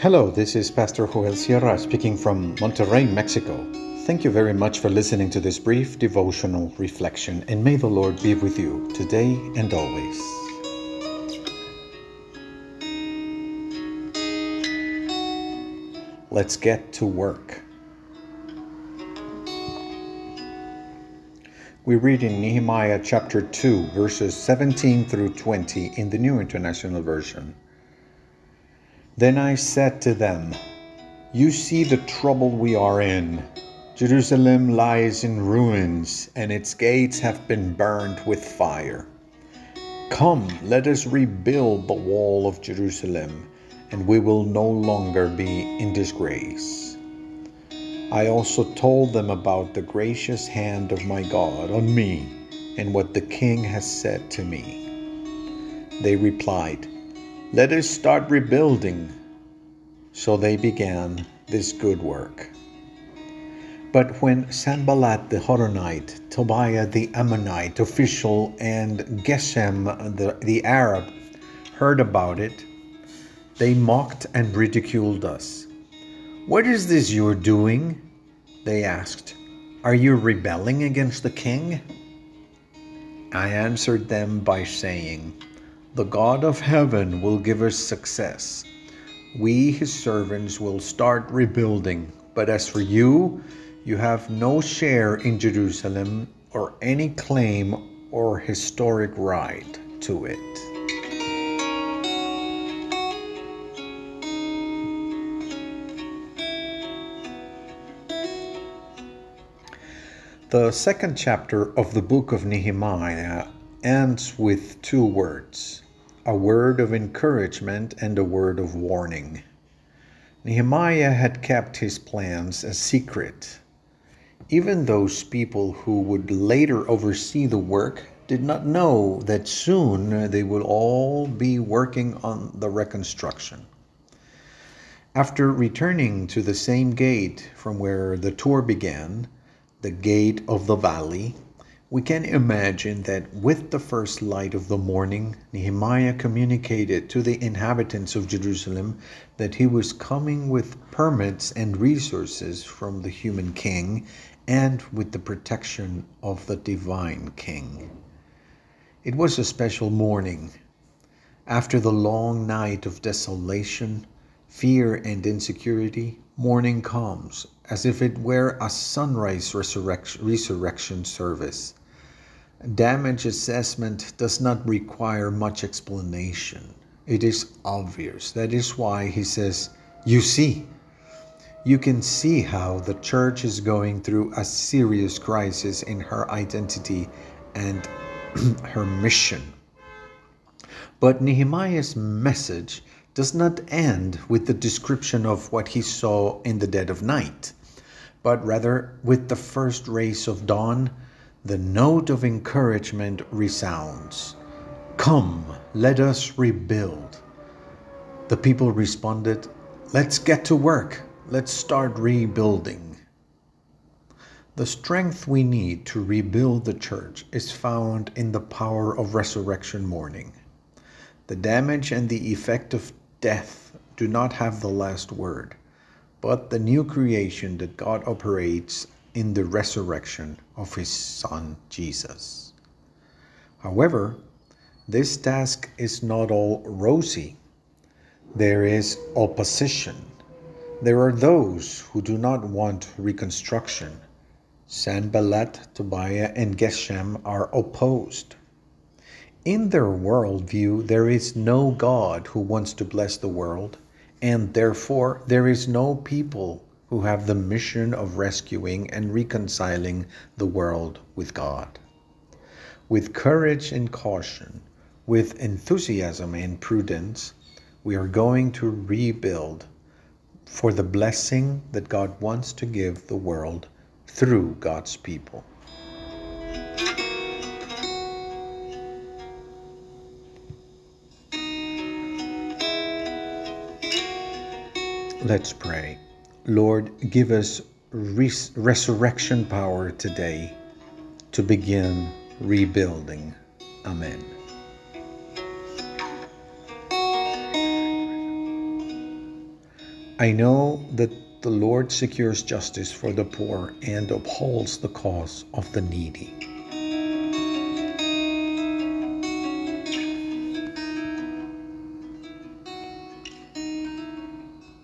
Hello, this is Pastor Joel Sierra speaking from Monterrey, Mexico. Thank you very much for listening to this brief devotional reflection, and may the Lord be with you today and always. Let's get to work. We read in Nehemiah chapter 2, verses 17 through 20 in the New International Version. Then I said to them, You see the trouble we are in. Jerusalem lies in ruins, and its gates have been burned with fire. Come, let us rebuild the wall of Jerusalem, and we will no longer be in disgrace. I also told them about the gracious hand of my God on me and what the king has said to me. They replied, let us start rebuilding. So they began this good work. But when Sanballat the Horonite, Tobiah the Ammonite official, and Geshem the, the Arab heard about it, they mocked and ridiculed us. What is this you are doing? They asked. Are you rebelling against the king? I answered them by saying, the God of heaven will give us success. We, his servants, will start rebuilding. But as for you, you have no share in Jerusalem or any claim or historic right to it. The second chapter of the book of Nehemiah ends with two words a word of encouragement and a word of warning. Nehemiah had kept his plans a secret. Even those people who would later oversee the work did not know that soon they would all be working on the reconstruction. After returning to the same gate from where the tour began, the gate of the valley, we can imagine that with the first light of the morning, Nehemiah communicated to the inhabitants of Jerusalem that he was coming with permits and resources from the human king and with the protection of the divine king. It was a special morning. After the long night of desolation, fear, and insecurity, morning comes as if it were a sunrise resurrection, service. Damage assessment does not require much explanation. It is obvious. That is why he says, You see. You can see how the church is going through a serious crisis in her identity and her mission. But Nehemiah's message does not end with the description of what he saw in the dead of night, but rather with the first rays of dawn the note of encouragement resounds Come, let us rebuild. The people responded, Let's get to work. Let's start rebuilding. The strength we need to rebuild the church is found in the power of resurrection morning. The damage and the effect of death do not have the last word, but the new creation that God operates in the resurrection of his Son Jesus. However, this task is not all rosy. There is opposition. There are those who do not want reconstruction. Sanballat, Tobiah, and Geshem are opposed. In their worldview, there is no God who wants to bless the world, and therefore there is no people who have the mission of rescuing and reconciling the world with God. With courage and caution, with enthusiasm and prudence, we are going to rebuild for the blessing that God wants to give the world through God's people. Let's pray. Lord, give us res- resurrection power today to begin rebuilding. Amen. I know that the Lord secures justice for the poor and upholds the cause of the needy.